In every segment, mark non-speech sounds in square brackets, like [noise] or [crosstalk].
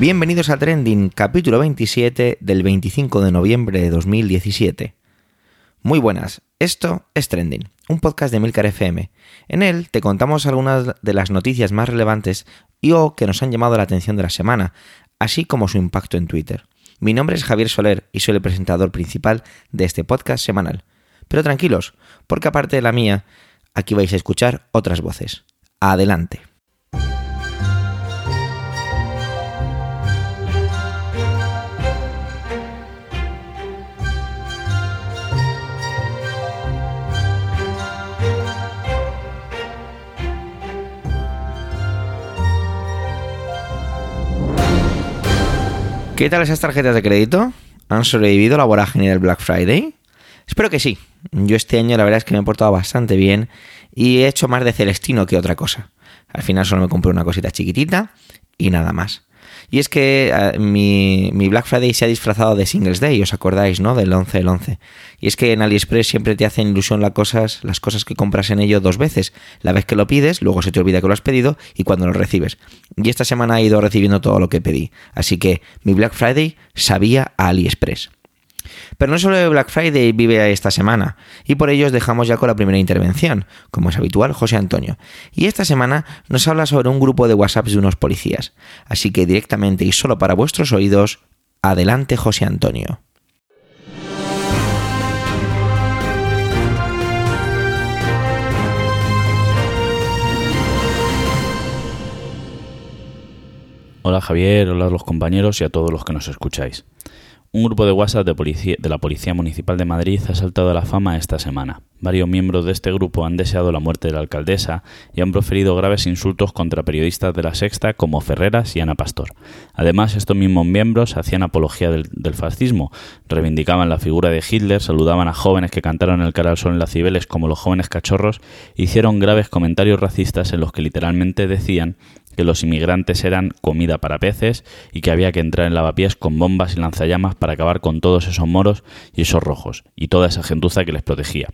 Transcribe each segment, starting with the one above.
Bienvenidos a Trending, capítulo 27 del 25 de noviembre de 2017. Muy buenas, esto es Trending, un podcast de Milcar FM. En él te contamos algunas de las noticias más relevantes y o que nos han llamado la atención de la semana, así como su impacto en Twitter. Mi nombre es Javier Soler y soy el presentador principal de este podcast semanal. Pero tranquilos, porque aparte de la mía, aquí vais a escuchar otras voces. Adelante. ¿Qué tal esas tarjetas de crédito? ¿Han sobrevivido la vorágine del Black Friday? Espero que sí. Yo este año la verdad es que me he portado bastante bien y he hecho más de Celestino que otra cosa. Al final solo me compré una cosita chiquitita y nada más. Y es que eh, mi, Black Friday se ha disfrazado de Singles Day, os acordáis, ¿no? Del 11 del 11. Y es que en AliExpress siempre te hacen ilusión las cosas, las cosas que compras en ello dos veces. La vez que lo pides, luego se te olvida que lo has pedido y cuando lo recibes. Y esta semana he ido recibiendo todo lo que pedí. Así que mi Black Friday sabía a AliExpress. Pero no solo Black Friday vive esta semana, y por ello os dejamos ya con la primera intervención, como es habitual, José Antonio. Y esta semana nos habla sobre un grupo de WhatsApp de unos policías. Así que directamente y solo para vuestros oídos, adelante José Antonio. Hola Javier, hola a los compañeros y a todos los que nos escucháis. Un grupo de WhatsApp de, la Policía Municipal de Madrid ha saltado a la fama esta semana. Varios miembros de este grupo han deseado la muerte de la alcaldesa y han proferido graves insultos contra periodistas de la Sexta como Ferreras y Ana Pastor. Además, estos mismos miembros hacían apología del, fascismo, reivindicaban la figura de Hitler, saludaban a jóvenes que cantaron el cara al sol en las Cibeles como los jóvenes cachorros, hicieron graves comentarios racistas en los que literalmente decían que los inmigrantes eran comida para peces y que había que entrar en lavapiés con bombas y lanzallamas para acabar con todos esos moros y esos rojos y toda esa gentuza que les protegía.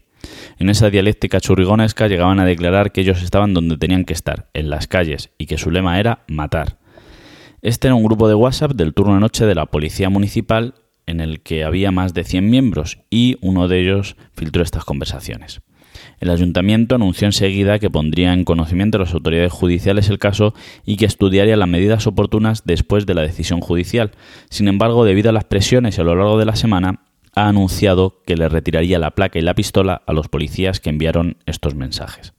En esa dialéctica churrigonesca llegaban a declarar que ellos estaban donde tenían que estar, en las calles, y que su lema era matar. Este era un grupo de WhatsApp del turno de noche de la Policía Municipal en el que había más de 100 miembros y uno de ellos filtró estas conversaciones. El ayuntamiento anunció enseguida que pondría en conocimiento de las autoridades judiciales el caso y que estudiaría las medidas oportunas después de la decisión judicial. Sin embargo, debido a las presiones a lo largo de la semana, ha anunciado que le retiraría la placa y la pistola a los policías que enviaron estos mensajes.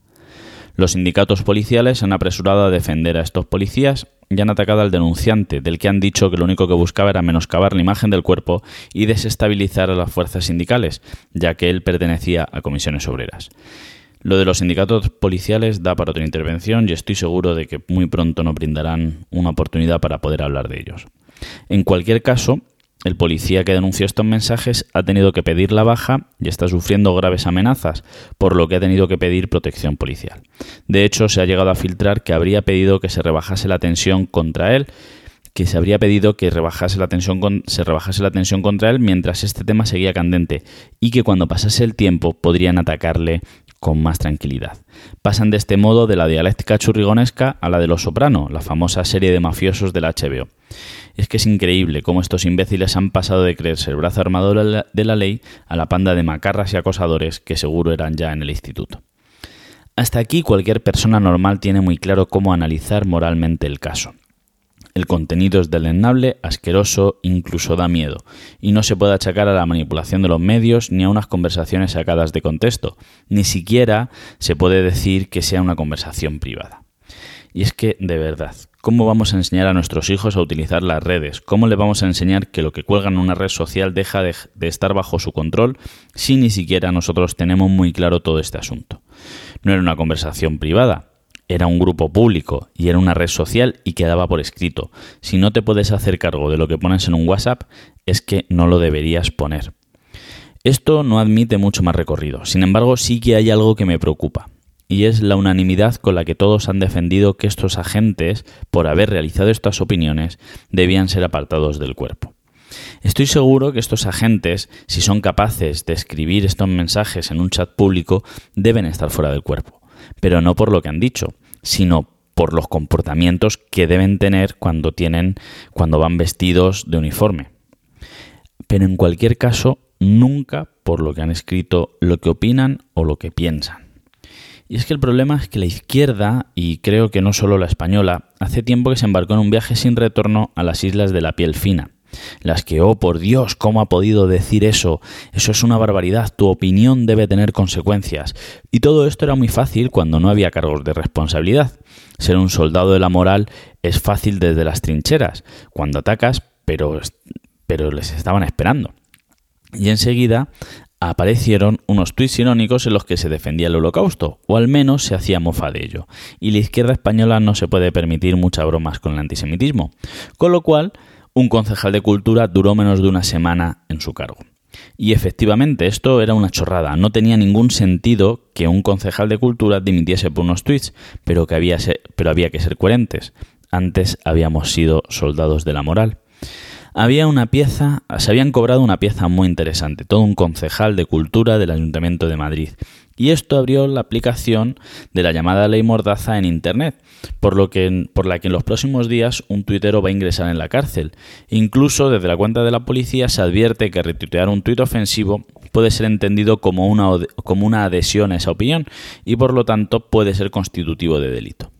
Los sindicatos policiales han apresurado a defender a estos policías y han atacado al denunciante, del que han dicho que lo único que buscaba era menoscabar la imagen del cuerpo y desestabilizar a las fuerzas sindicales, ya que él pertenecía a comisiones obreras. Lo de los sindicatos policiales da para otra intervención y estoy seguro de que muy pronto nos brindarán una oportunidad para poder hablar de ellos. En cualquier caso, el policía que denunció estos mensajes ha tenido que pedir la baja y está sufriendo graves amenazas, por lo que ha tenido que pedir protección policial. De hecho, se ha llegado a filtrar que habría pedido que se rebajase la tensión contra él, que se habría pedido que rebajase la tensión se rebajase la tensión contra él mientras este tema seguía candente y que cuando pasase el tiempo podrían atacarle con más tranquilidad. Pasan de este modo de la dialéctica churrigonesca a la de Los Soprano, la famosa serie de mafiosos del HBO. Es que es increíble cómo estos imbéciles han pasado de creerse el brazo armado de la ley a la panda de macarras y acosadores que seguro eran ya en el instituto. Hasta aquí cualquier persona normal tiene muy claro cómo analizar moralmente el caso. El contenido es delenable, asqueroso, incluso da miedo, y no se puede achacar a la manipulación de los medios ni a unas conversaciones sacadas de contexto, ni siquiera se puede decir que sea una conversación privada. Y es que, de verdad, ¿cómo vamos a enseñar a nuestros hijos a utilizar las redes? ¿Cómo le vamos a enseñar que lo que cuelgan en una red social deja de, estar bajo su control si ni siquiera nosotros tenemos muy claro todo este asunto? No era una conversación privada, era un grupo público y era una red social y quedaba por escrito. Si no te puedes hacer cargo de lo que pones en un WhatsApp, es que no lo deberías poner. Esto no admite mucho más recorrido. Sin embargo, sí que hay algo que me preocupa. Y es la unanimidad con la que todos han defendido que estos agentes, por haber realizado estas opiniones, debían ser apartados del cuerpo. Estoy seguro que estos agentes, si son capaces de escribir estos mensajes en un chat público, deben estar fuera del cuerpo pero no por lo que han dicho, sino por los comportamientos que deben tener cuando tienen cuando van vestidos de uniforme. Pero en cualquier caso, nunca por lo que han escrito, lo que opinan o lo que piensan. Y es que el problema es que la izquierda, y creo que no solo la española, hace tiempo que se embarcó en un viaje sin retorno a las islas de la piel fina, las que, oh por Dios, ¿cómo ha podido decir eso? Eso es una barbaridad, tu opinión debe tener consecuencias. Y todo esto era muy fácil cuando no había cargos de responsabilidad. Ser un soldado de la moral es fácil desde las trincheras, cuando atacas, pero, pero les estaban esperando. Y enseguida aparecieron unos tuits irónicos en los que se defendía el holocausto, o al menos se hacía mofa de ello. Y la izquierda española no se puede permitir muchas bromas con el antisemitismo. Con lo cual, un concejal de cultura duró menos de una semana en su cargo. Y efectivamente, esto era una chorrada. No tenía ningún sentido que un concejal de cultura dimitiese por unos tweets, pero, que había, pero había que ser coherentes. Antes habíamos sido soldados de la moral. Había una pieza, se habían cobrado una pieza muy interesante, todo un concejal de cultura del Ayuntamiento de Madrid. Y esto abrió la aplicación de la llamada ley Mordaza en Internet, por, lo que, por la que en los próximos días un tuitero va a ingresar en la cárcel. Incluso desde la cuenta de la policía se advierte que retuitear un tuit ofensivo puede ser entendido como una, como una adhesión a esa opinión y por lo tanto puede ser constitutivo de delito.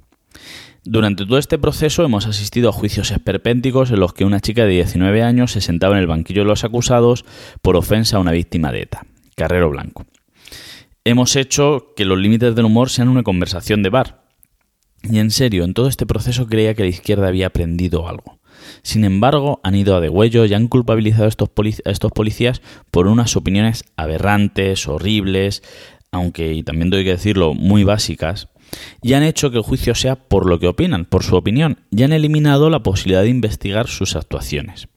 Durante todo este proceso hemos asistido a juicios esperpénticos en los que una chica de 19 años se sentaba en el banquillo de los acusados por ofensa a una víctima de ETA, Carrero Blanco hemos hecho que los límites del humor sean una conversación de bar. Y en serio, en todo este proceso creía que la izquierda había aprendido algo. Sin embargo, han ido a degüello y han culpabilizado a estos, a estos policías por unas opiniones aberrantes, horribles, aunque, y también tengo que decirlo, muy básicas, y han hecho que el juicio sea por lo que opinan, por su opinión, y han eliminado la posibilidad de investigar sus actuaciones.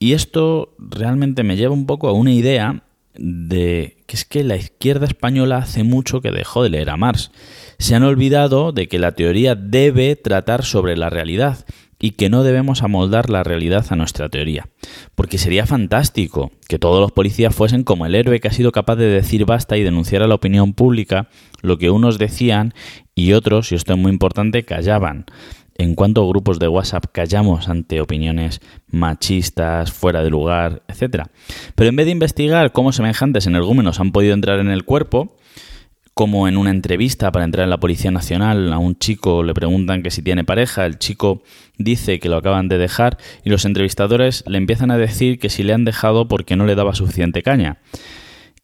Y esto realmente me lleva un poco a una idea de que es que la izquierda española hace mucho que dejó de leer a Marx. Se han olvidado de que la teoría debe tratar sobre la realidad y que no debemos amoldar la realidad a nuestra teoría. Porque sería fantástico que todos los policías fuesen como el héroe que ha sido capaz de decir basta y denunciar a la opinión pública lo que unos decían y otros, y esto es muy importante, callaban en cuántos grupos de WhatsApp callamos ante opiniones machistas, fuera de lugar, etc. Pero en vez de investigar cómo semejantes energúmenos han podido entrar en el cuerpo, como en una entrevista para entrar en la Policía Nacional a un chico le preguntan que si tiene pareja, el chico dice que lo acaban de dejar y los entrevistadores le empiezan a decir que si le han dejado porque no le daba suficiente caña.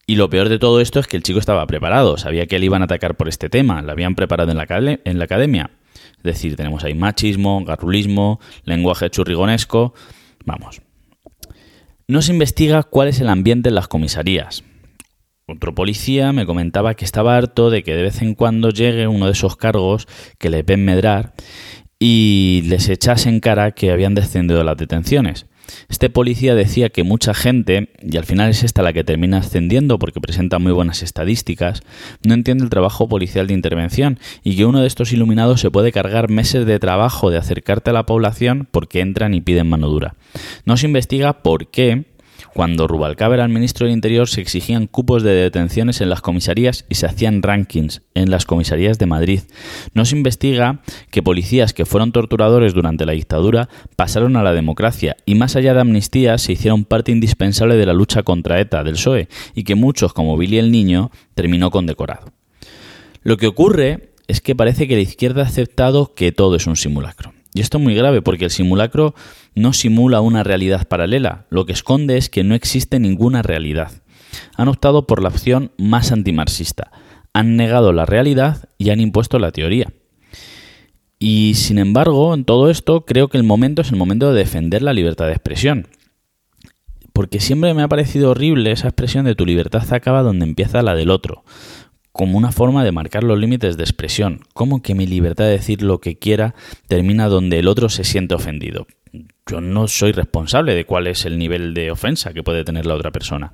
Y lo peor de todo esto es que el chico estaba preparado, sabía que le iban a atacar por este tema, lo habían preparado en la, en la academia, es decir, tenemos ahí machismo, garrulismo, lenguaje churrigonesco. Vamos. No se investiga cuál es el ambiente en las comisarías. Otro policía me comentaba que estaba harto de que de vez en cuando llegue uno de esos cargos que le ven medrar y les echase en cara que habían descendido las detenciones. Este policía decía que mucha gente, y al final es esta la que termina ascendiendo porque presenta muy buenas estadísticas, no entiende el trabajo policial de intervención y que uno de estos iluminados se puede cargar meses de trabajo de acercarte a la población porque entran y piden mano dura. No se investiga por qué cuando Rubalcaba era el ministro del Interior se exigían cupos de detenciones en las comisarías y se hacían rankings en las comisarías de Madrid. No se investiga que policías que fueron torturadores durante la dictadura pasaron a la democracia y más allá de amnistías se hicieron parte indispensable de la lucha contra ETA del PSOE y que muchos, como Billy el Niño, terminó condecorado. Lo que ocurre es que parece que la izquierda ha aceptado que todo es un simulacro. Y esto es muy grave porque el simulacro no simula una realidad paralela, lo que esconde es que no existe ninguna realidad. Han optado por la opción más antimarxista, han negado la realidad y han impuesto la teoría. Y sin embargo, en todo esto creo que el momento es el momento de defender la libertad de expresión. Porque siempre me ha parecido horrible esa expresión de tu libertad acaba donde empieza la del otro como una forma de marcar los límites de expresión, como que mi libertad de decir lo que quiera termina donde el otro se siente ofendido. Yo no soy responsable de cuál es el nivel de ofensa que puede tener la otra persona.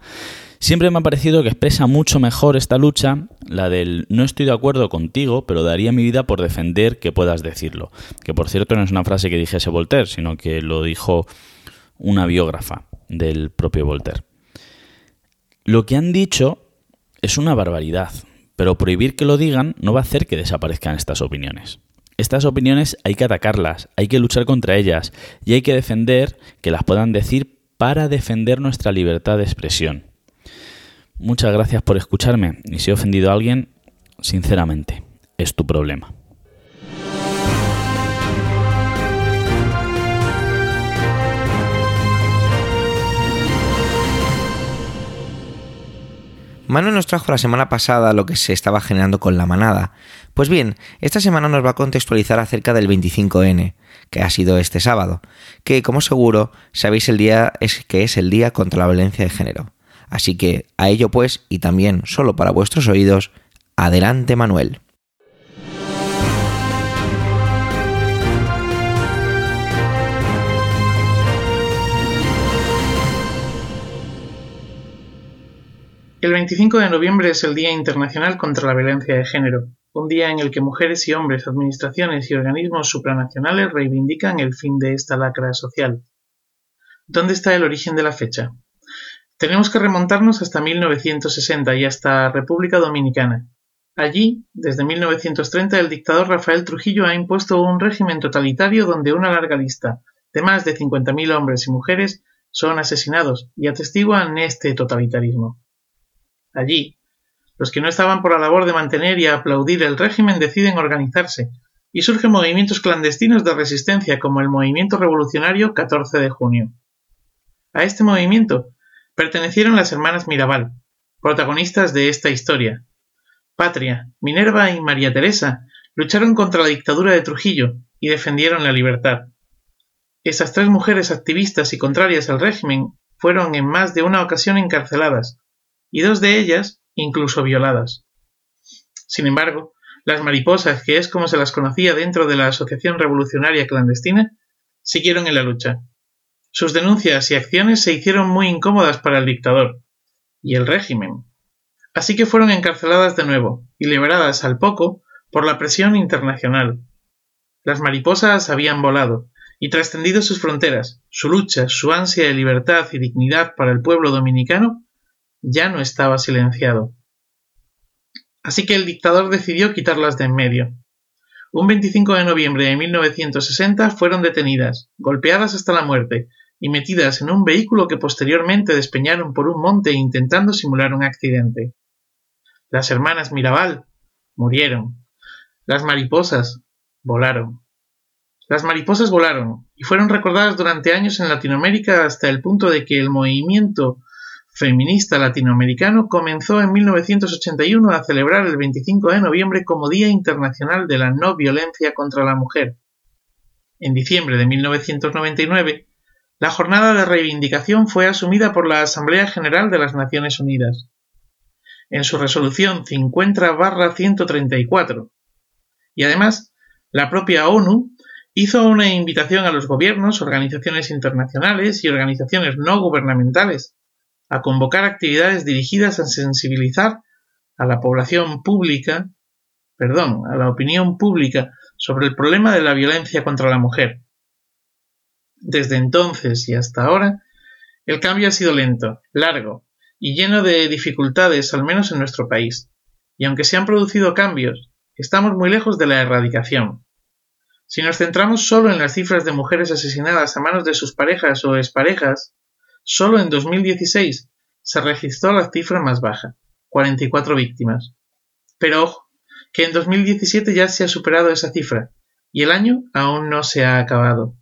Siempre me ha parecido que expresa mucho mejor esta lucha, la del no estoy de acuerdo contigo, pero daría mi vida por defender que puedas decirlo. Que por cierto no es una frase que dijese Voltaire, sino que lo dijo una biógrafa del propio Voltaire. Lo que han dicho es una barbaridad, pero prohibir que lo digan no va a hacer que desaparezcan estas opiniones. Estas opiniones hay que atacarlas, hay que luchar contra ellas y hay que defender que las puedan decir para defender nuestra libertad de expresión. Muchas gracias por escucharme y si he ofendido a alguien, sinceramente, es tu problema. Manu nos trajo la semana pasada lo que se estaba generando con la manada. Pues bien, esta semana nos va a contextualizar acerca del 25N, que ha sido este sábado, que como seguro sabéis el día es que es el día contra la violencia de género. Así que a ello pues, y también solo para vuestros oídos, adelante Manuel. El 25 de noviembre es el Día Internacional contra la Violencia de Género, un día en el que mujeres y hombres, administraciones y organismos supranacionales reivindican el fin de esta lacra social. ¿Dónde está el origen de la fecha? Tenemos que remontarnos hasta 1960 y hasta República Dominicana. Allí, desde 1930, el dictador Rafael Trujillo ha impuesto un régimen totalitario donde una larga lista de más de 50.000 hombres y mujeres son asesinados y atestiguan este totalitarismo. Allí, los que no estaban por la labor de mantener y aplaudir el régimen deciden organizarse, y surgen movimientos clandestinos de resistencia como el Movimiento Revolucionario 14 de junio. A este movimiento pertenecieron las hermanas Mirabal, protagonistas de esta historia. Patria, Minerva y María Teresa lucharon contra la dictadura de Trujillo y defendieron la libertad. Esas tres mujeres activistas y contrarias al régimen fueron en más de una ocasión encarceladas, y dos de ellas incluso violadas. Sin embargo, las mariposas, que es como se las conocía dentro de la Asociación Revolucionaria Clandestina, siguieron en la lucha. Sus denuncias y acciones se hicieron muy incómodas para el dictador y el régimen. Así que fueron encarceladas de nuevo y liberadas al poco por la presión internacional. Las mariposas habían volado y trascendido sus fronteras, su lucha, su ansia de libertad y dignidad para el pueblo dominicano ya no estaba silenciado. Así que el dictador decidió quitarlas de en medio. Un 25 de noviembre de 1960 fueron detenidas, golpeadas hasta la muerte y metidas en un vehículo que posteriormente despeñaron por un monte intentando simular un accidente. Las hermanas Mirabal murieron. Las mariposas volaron. Las mariposas volaron y fueron recordadas durante años en Latinoamérica hasta el punto de que el movimiento feminista latinoamericano comenzó en 1981 a celebrar el 25 de noviembre como Día Internacional de la No Violencia contra la Mujer. En diciembre de 1999, la jornada de reivindicación fue asumida por la Asamblea General de las Naciones Unidas. En su resolución 50-134. Y además, la propia ONU hizo una invitación a los gobiernos, organizaciones internacionales y organizaciones no gubernamentales a convocar actividades dirigidas a sensibilizar a la población pública, perdón, a la opinión pública sobre el problema de la violencia contra la mujer. Desde entonces y hasta ahora, el cambio ha sido lento, largo y lleno de dificultades, al menos en nuestro país. Y aunque se han producido cambios, estamos muy lejos de la erradicación. Si nos centramos solo en las cifras de mujeres asesinadas a manos de sus parejas o exparejas, Solo en 2016 se registró la cifra más baja, 44 víctimas. Pero ojo, que en 2017 ya se ha superado esa cifra, y el año aún no se ha acabado.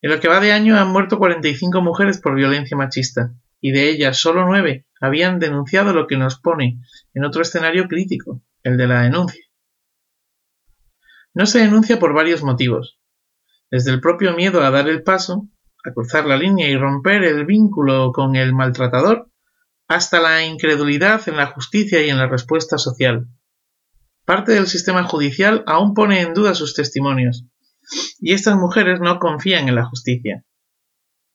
En lo que va de año han muerto 45 mujeres por violencia machista, y de ellas solo 9 habían denunciado lo que nos pone en otro escenario crítico, el de la denuncia. No se denuncia por varios motivos, desde el propio miedo a dar el paso a cruzar la línea y romper el vínculo con el maltratador, hasta la incredulidad en la justicia y en la respuesta social. Parte del sistema judicial aún pone en duda sus testimonios, y estas mujeres no confían en la justicia.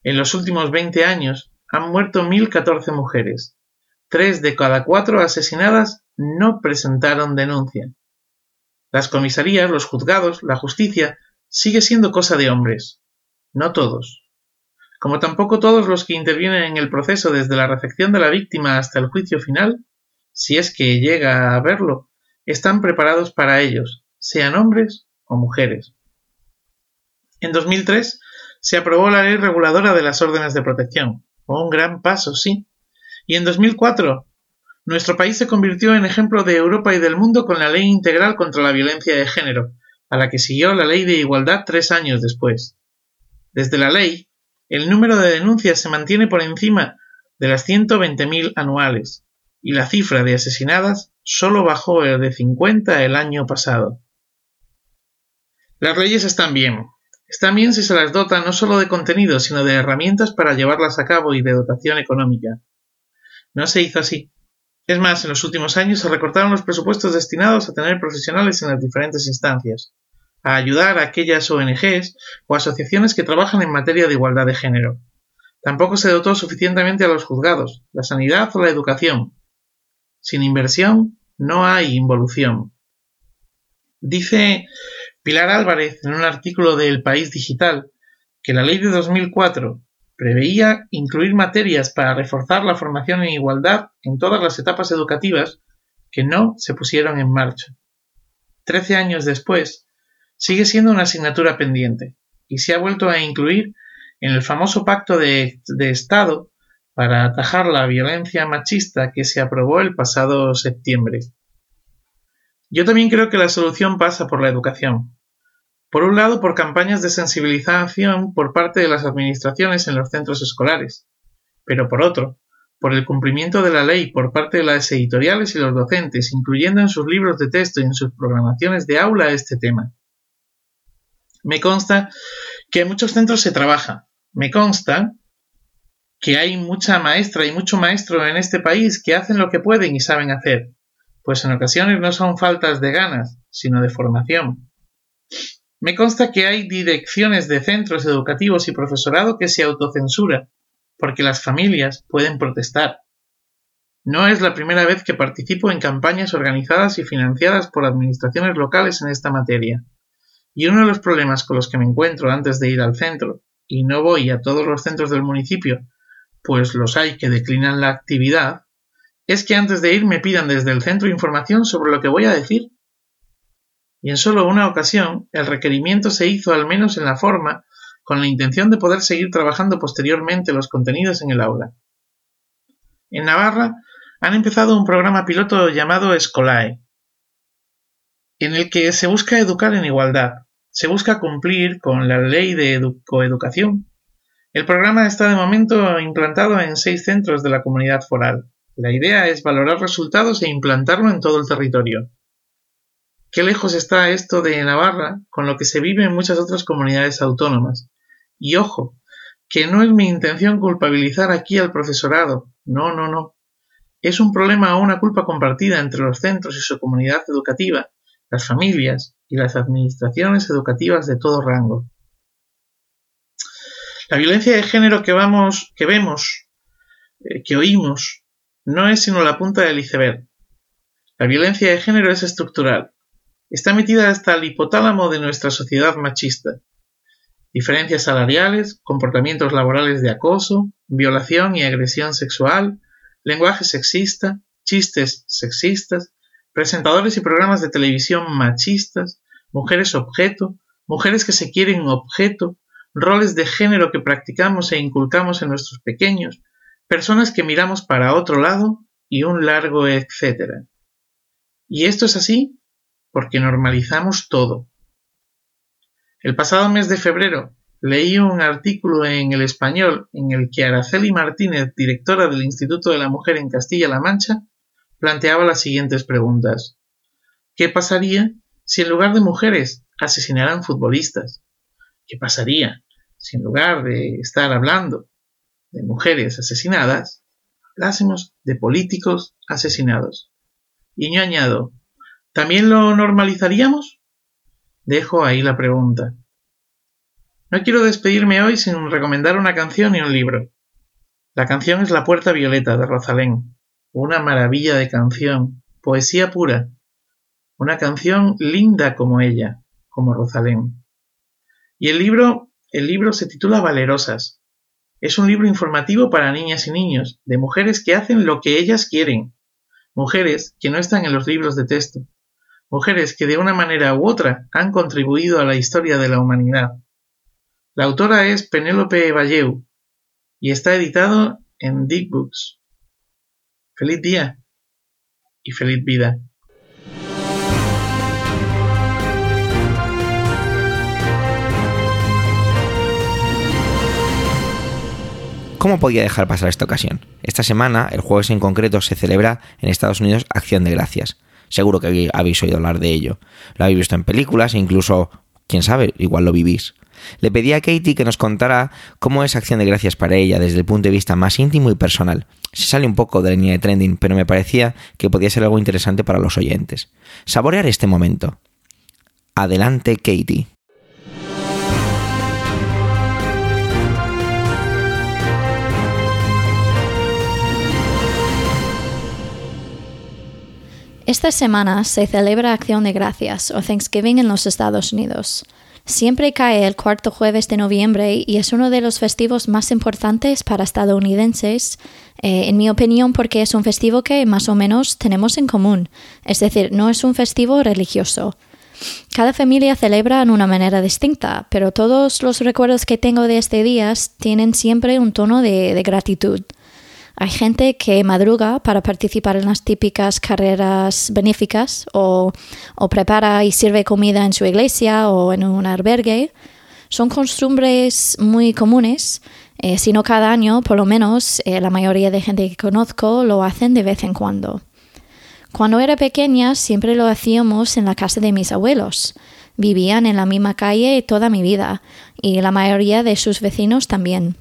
En los últimos 20 años han muerto 1.014 mujeres. Tres de cada cuatro asesinadas no presentaron denuncia. Las comisarías, los juzgados, la justicia sigue siendo cosa de hombres. No todos como tampoco todos los que intervienen en el proceso desde la recepción de la víctima hasta el juicio final, si es que llega a verlo, están preparados para ellos, sean hombres o mujeres. En 2003 se aprobó la ley reguladora de las órdenes de protección, un gran paso, sí. Y en 2004 nuestro país se convirtió en ejemplo de Europa y del mundo con la Ley Integral contra la Violencia de Género, a la que siguió la Ley de Igualdad tres años después. Desde la ley, el número de denuncias se mantiene por encima de las 120.000 anuales, y la cifra de asesinadas solo bajó de 50 el año pasado. Las leyes están bien. Están bien si se las dota no solo de contenido, sino de herramientas para llevarlas a cabo y de dotación económica. No se hizo así. Es más, en los últimos años se recortaron los presupuestos destinados a tener profesionales en las diferentes instancias, a ayudar a aquellas ONGs o asociaciones que trabajan en materia de igualdad de género. Tampoco se dotó suficientemente a los juzgados, la sanidad o la educación. Sin inversión no hay involución. Dice Pilar Álvarez en un artículo de El País Digital que la ley de 2004 preveía incluir materias para reforzar la formación en igualdad en todas las etapas educativas que no se pusieron en marcha. Trece años después, sigue siendo una asignatura pendiente y se ha vuelto a incluir en el famoso pacto de, Estado para atajar la violencia machista que se aprobó el pasado septiembre. Yo también creo que la solución pasa por la educación, por un lado, por campañas de sensibilización por parte de las administraciones en los centros escolares, pero por otro, por el cumplimiento de la ley por parte de las editoriales y los docentes, incluyendo en sus libros de texto y en sus programaciones de aula este tema. Me consta que en muchos centros se trabaja. Me consta que hay mucha maestra y mucho maestro en este país que hacen lo que pueden y saben hacer, pues en ocasiones no son faltas de ganas, sino de formación. Me consta que hay direcciones de centros educativos y profesorado que se autocensura, porque las familias pueden protestar. No es la primera vez que participo en campañas organizadas y financiadas por administraciones locales en esta materia. Y uno de los problemas con los que me encuentro antes de ir al centro, y no voy a todos los centros del municipio, pues los hay que declinan la actividad, es que antes de ir me pidan desde el centro información sobre lo que voy a decir y en solo una ocasión el requerimiento se hizo al menos en la forma con la intención de poder seguir trabajando posteriormente los contenidos en el aula. En Navarra han empezado un programa piloto llamado Escolae, en el que se busca educar en igualdad, se busca cumplir con la ley de coeducación. El programa está de momento implantado en seis centros de la comunidad foral. La idea es valorar resultados e implantarlo en todo el territorio. Qué lejos está esto de Navarra con lo que se vive en muchas otras comunidades autónomas. Y ojo, que no es mi intención culpabilizar aquí al profesorado. No, no, no. Es un problema o una culpa compartida entre los centros y su comunidad educativa, las familias y las administraciones educativas de todo rango. La violencia de género que vamos, que vemos, eh, que oímos, no es sino la punta del iceberg. La violencia de género es estructural, está metida hasta el hipotálamo de nuestra sociedad machista. Diferencias salariales, comportamientos laborales de acoso, violación y agresión sexual, lenguaje sexista, chistes sexistas, presentadores y programas de televisión machistas, mujeres objeto, mujeres que se quieren objeto, roles de género que practicamos e inculcamos en nuestros pequeños, personas que miramos para otro lado y un largo etcétera. Y esto es así porque normalizamos todo. El pasado mes de febrero leí un artículo en el español en el que Araceli Martínez, directora del Instituto de la Mujer en Castilla-La Mancha, planteaba las siguientes preguntas. ¿Qué pasaría si en lugar de mujeres asesinaran futbolistas? ¿Qué pasaría si en lugar de estar hablando de mujeres asesinadas, hablásemos de políticos asesinados? Y yo añado, ¿También lo normalizaríamos? Dejo ahí la pregunta. No quiero despedirme hoy sin recomendar una canción y un libro. La canción es La Puerta Violeta de Rosalén, una maravilla de canción, poesía pura, una canción linda como ella, como Rosalén. Y el libro, el libro se titula Valerosas. Es un libro informativo para niñas y niños, de mujeres que hacen lo que ellas quieren, mujeres que no están en los libros de texto, mujeres que de una manera u otra han contribuido a la historia de la humanidad. La autora es Penélope Valleu y está editado en Dick Books. Feliz día y feliz vida. ¿Cómo podía dejar pasar esta ocasión? Esta semana, el jueves en concreto, se celebra en Estados Unidos Acción de Gracias. Seguro que habéis oído hablar de ello. Lo habéis visto en películas e incluso, quién sabe, igual lo vivís. Le pedí a Katie que nos contara cómo es Acción de Gracias para ella desde el punto de vista más íntimo y personal. Se sale un poco de la línea de trending, pero me parecía que podía ser algo interesante para los oyentes. Saborear este momento. Adelante, Katie. Esta semana se celebra Acción de Gracias o Thanksgiving en los Estados Unidos. Siempre cae el cuarto jueves de noviembre y es uno de los festivos más importantes para estadounidenses, eh, en mi opinión, porque es un festivo que más o menos tenemos en común. Es decir, no es un festivo religioso. Cada familia celebra en una manera distinta, pero todos los recuerdos que tengo de este día tienen siempre un tono de gratitud. Hay gente que madruga para participar en las típicas carreras benéficas o, prepara y sirve comida en su iglesia o en un albergue. Son costumbres muy comunes, eh, si no cada año, por lo menos eh, la mayoría de gente que conozco lo hacen de vez en cuando. Cuando era pequeña siempre lo hacíamos en la casa de mis abuelos. Vivían en la misma calle toda mi vida y la mayoría de sus vecinos también.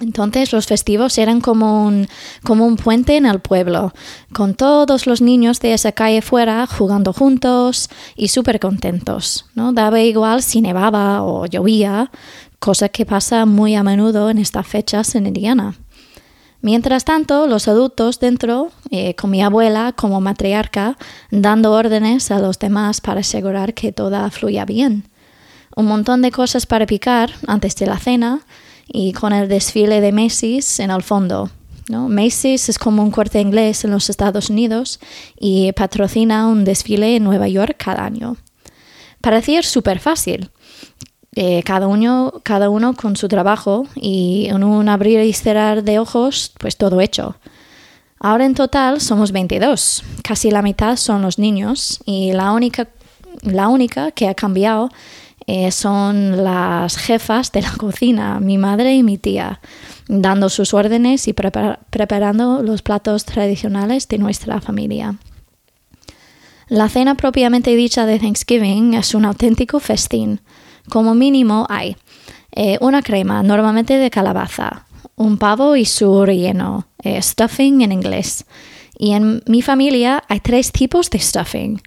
Entonces los festivos eran como un, como un puente en el pueblo, con todos los niños de esa calle fuera jugando juntos y súper contentos. ¿no? Daba igual si nevaba o llovía, cosa que pasa muy a menudo en estas fechas en Indiana. Mientras tanto, los adultos dentro, eh, con mi abuela como matriarca, dando órdenes a los demás para asegurar que todo fluya bien. Un montón de cosas para picar antes de la cena, y con el desfile de Macy's en el fondo. ¿no? Macy's es como un corte inglés en los Estados Unidos y patrocina un desfile en Nueva York cada año. Parecía súper fácil. Eh, cada, uno, cada uno con su trabajo y en un abrir y cerrar de ojos, pues todo hecho. Ahora en total somos 22, casi la mitad son los niños y la única, la única que ha cambiado eh, son las jefas de la [laughs] cocina, mi madre y mi tía, dando sus órdenes y preparando los platos tradicionales de nuestra familia. La cena propiamente dicha de Thanksgiving es un auténtico festín. Como mínimo hay eh, una crema, normalmente de calabaza, un pavo y su relleno, eh, stuffing en inglés. Y en mi familia hay tres tipos de stuffing.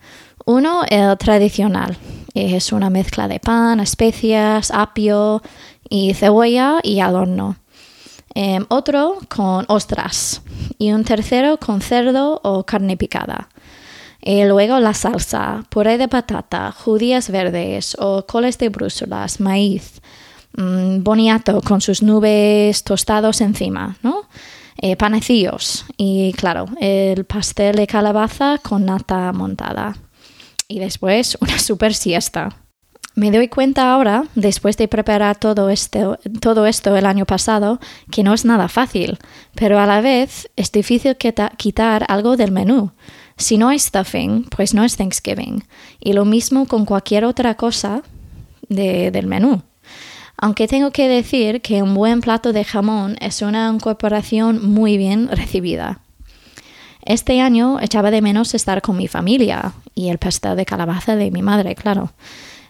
Uno, el tradicional, es una mezcla de pan, especias, apio y cebolla y al horno. Em, otro con ostras y un tercero con cerdo o carne picada. Y luego la salsa, puré de patata, judías verdes o coles de brúsulas, maíz, mm, boniato con sus nubes tostados encima. Eh, panecillos y claro, el pastel de calabaza con nata montada y después una super siesta. Me doy cuenta ahora, después de preparar todo esto, todo esto el año pasado, que no es nada fácil, pero a la vez es difícil quitar algo del menú. Si no hay stuffing, pues no es Thanksgiving. Y lo mismo con cualquier otra cosa del menú. Aunque tengo que decir que un buen plato de jamón es una incorporación muy bien recibida. Este año echaba de menos estar con mi familia y el pastel de calabaza de mi madre, claro.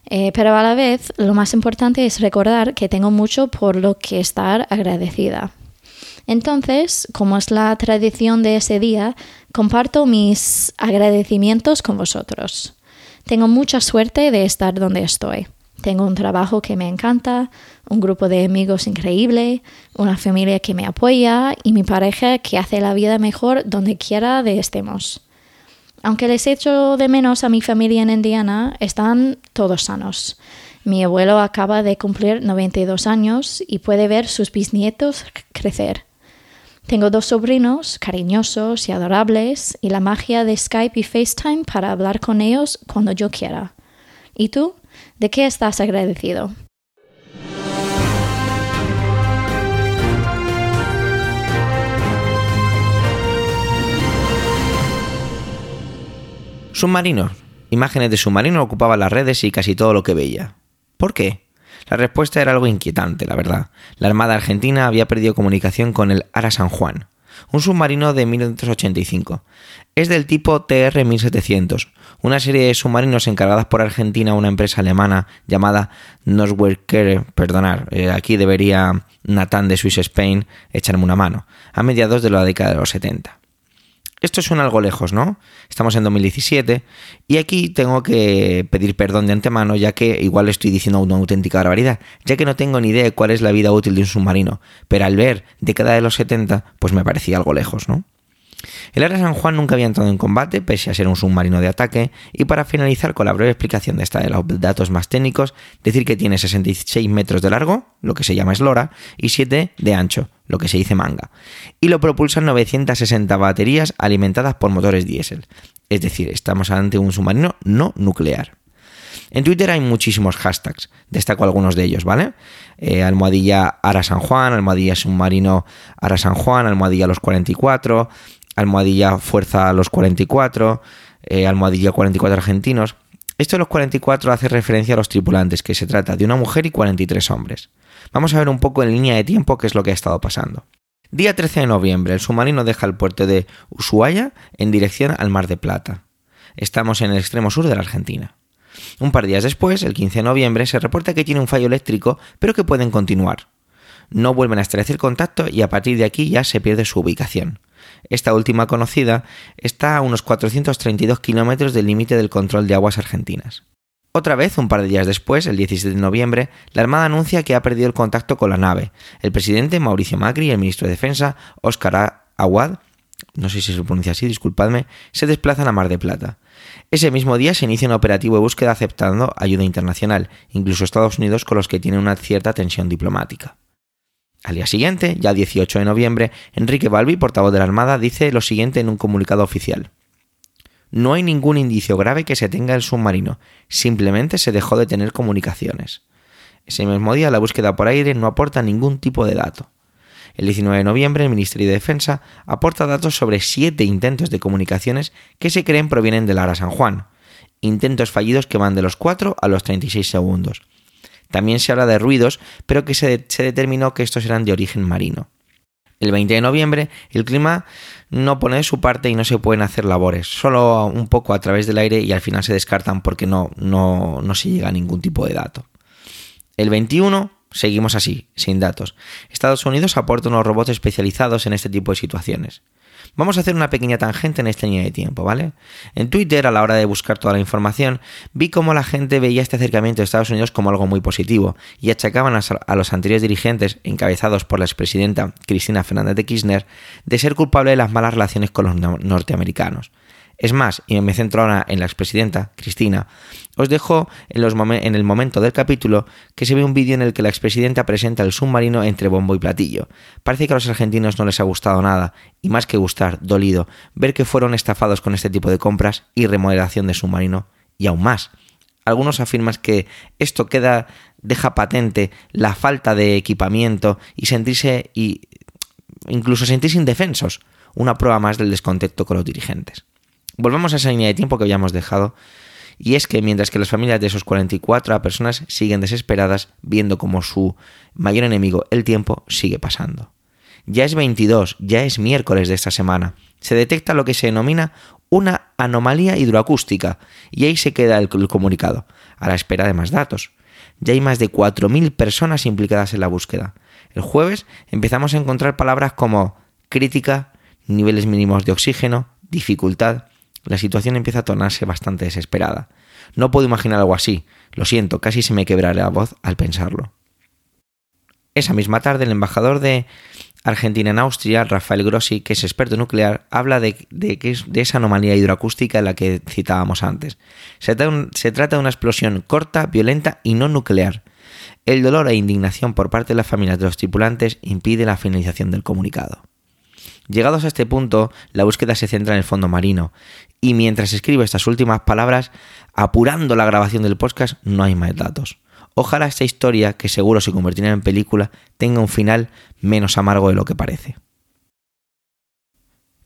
Eh, pero a la vez, lo más importante es recordar que tengo mucho por lo que estar agradecida. Entonces, como es la tradición de ese día, comparto mis agradecimientos con vosotros. Tengo mucha suerte de estar donde estoy. Tengo un trabajo que me encanta, un grupo de amigos increíble, una familia que me apoya y mi pareja que hace la vida mejor donde quiera de estemos. Aunque les echo de menos a mi familia en Indiana, están todos sanos. Mi abuelo acaba de cumplir 92 años y puede ver sus bisnietos crecer. Tengo dos sobrinos cariñosos y adorables y la magia de Skype y FaceTime para hablar con ellos cuando yo quiera. ¿Y tú? ¿De qué estás agradecido? Submarinos. Imágenes de submarinos ocupaban las redes y casi todo lo que veía. ¿Por qué? La respuesta era algo inquietante, la verdad. La Armada Argentina había perdido comunicación con el Ara San Juan, un submarino de 1985. Es del tipo TR-1700, una serie de submarinos encargadas por Argentina a una empresa alemana llamada Noswerker, perdonar, eh, aquí debería Nathan de Swiss Spain echarme una mano, a mediados de la década de los 70. Esto suena algo lejos, ¿no? Estamos en 2017 y aquí tengo que pedir perdón de antemano ya que igual estoy diciendo una auténtica barbaridad, ya que no tengo ni idea de cuál es la vida útil de un submarino, pero al ver década de los 70 pues me parecía algo lejos, ¿no? El Ara San Juan nunca había entrado en combate, pese a ser un submarino de ataque, y para finalizar con la breve explicación de esta de los datos más técnicos, decir que tiene 66 metros de largo, lo que se llama eslora, y 7 de ancho, lo que se dice manga, y lo propulsan 960 baterías alimentadas por motores diésel. Es decir, estamos ante un submarino no nuclear. En Twitter hay muchísimos hashtags, destaco algunos de ellos, ¿vale? Eh, almohadilla Ara San Juan, almohadilla submarino Ara San Juan, almohadilla los 44, almohadilla fuerza a los 44, eh, almohadilla 44 argentinos. Esto de los 44 hace referencia a los tripulantes, que se trata de una mujer y 43 hombres. Vamos a ver un poco en línea de tiempo qué es lo que ha estado pasando. Día 13 de noviembre, el submarino deja el puerto de Ushuaia en dirección al Mar de Plata. Estamos en el extremo sur de la Argentina. Un par de días después, el 15 de noviembre, se reporta que tiene un fallo eléctrico, pero que pueden continuar. No vuelven a establecer contacto y a partir de aquí ya se pierde su ubicación. Esta última conocida está a unos 432 kilómetros del límite del control de aguas argentinas. Otra vez, un par de días después, el 17 de noviembre, la Armada anuncia que ha perdido el contacto con la nave. El presidente Mauricio Macri y el ministro de Defensa, Óscar Aguad, no sé si se pronuncia así, disculpadme, se desplazan a Mar de Plata. Ese mismo día se inicia un operativo de búsqueda aceptando ayuda internacional, incluso Estados Unidos con los que tiene una cierta tensión diplomática. Al día siguiente, ya 18 de noviembre, Enrique Balbi, portavoz de la Armada, dice lo siguiente en un comunicado oficial. No hay ningún indicio grave que se tenga el submarino, simplemente se dejó de tener comunicaciones. Ese mismo día la búsqueda por aire no aporta ningún tipo de dato. El 19 de noviembre el Ministerio de Defensa aporta datos sobre siete intentos de comunicaciones que se creen provienen del Ara San Juan, intentos fallidos que van de los 4 a los 36 segundos, también se habla de ruidos, pero que se, determinó que estos eran de origen marino. El 20 de noviembre el clima no pone de su parte y no se pueden hacer labores, solo un poco a través del aire y al final se descartan porque no, no, no se llega a ningún tipo de dato. El 21 seguimos así, sin datos. Estados Unidos aporta unos robots especializados en este tipo de situaciones. Vamos a hacer una pequeña tangente en esta línea de tiempo, ¿vale? En Twitter, a la hora de buscar toda la información, vi cómo la gente veía este acercamiento de Estados Unidos como algo muy positivo y achacaban a los anteriores dirigentes, encabezados por la expresidenta Cristina Fernández de Kirchner, de ser culpable de las malas relaciones con los norteamericanos. Es más, y me centro ahora en la expresidenta, Cristina, os dejo en, el momento del capítulo que se ve un vídeo en el que la expresidenta presenta el submarino entre bombo y platillo. Parece que a los argentinos no les ha gustado nada, y más que gustar, dolido, ver que fueron estafados con este tipo de compras y remodelación de submarino, y aún más. Algunos afirman que esto queda, deja patente la falta de equipamiento y sentirse y incluso sentirse indefensos, una prueba más del descontento con los dirigentes. Volvamos a esa línea de tiempo que habíamos dejado, y es que mientras que las familias de esos 44 personas siguen desesperadas viendo como su mayor enemigo, el tiempo, sigue pasando. Ya es 22, ya es miércoles de esta semana. Se detecta lo que se denomina una anomalía hidroacústica, y ahí se queda el, comunicado, a la espera de más datos. Ya hay más de 4.000 personas implicadas en la búsqueda. El jueves empezamos a encontrar palabras como crítica, niveles mínimos de oxígeno, dificultad, la situación empieza a tornarse bastante desesperada. No puedo imaginar algo así. Lo siento, casi se me quebrará la voz al pensarlo. Esa misma tarde, el embajador de Argentina en Austria, Rafael Grossi, que es experto nuclear, habla de, de, esa anomalía hidroacústica en la que citábamos antes. Se, se trata de una explosión corta, violenta y no nuclear. El dolor e indignación por parte de las familias de los tripulantes impide la finalización del comunicado. Llegados a este punto, la búsqueda se centra en el fondo marino, y mientras escribo estas últimas palabras, apurando la grabación del podcast, no hay más datos. Ojalá esta historia, que seguro se convertirá en película, tenga un final menos amargo de lo que parece.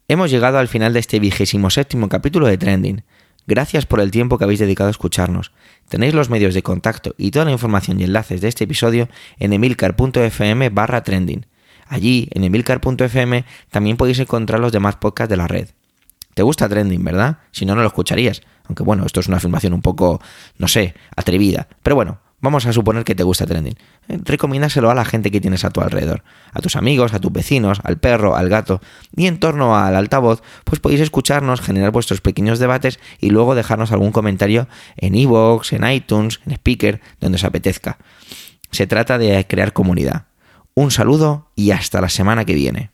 Hemos llegado al final de este vigésimo séptimo capítulo de Trending. Gracias por el tiempo que habéis dedicado a escucharnos. Tenéis los medios de contacto y toda la información y enlaces de este episodio en emilcar.fm barra trending. Allí, en emilcar.fm, también podéis encontrar los demás podcasts de la red. Te gusta Trending, ¿verdad? Si no, no lo escucharías. Aunque bueno, esto es una afirmación un poco, no sé, atrevida. Pero bueno, Vamos a suponer que te gusta trending. Eh, recomiéndaselo a la gente que tienes a tu alrededor, a tus amigos, a tus vecinos, al perro, al gato. Y en torno al altavoz, pues podéis escucharnos, generar vuestros pequeños debates y luego dejarnos algún comentario en iVoox, en iTunes, en Speaker, donde os apetezca. Se trata de crear comunidad. Un saludo y hasta la semana que viene.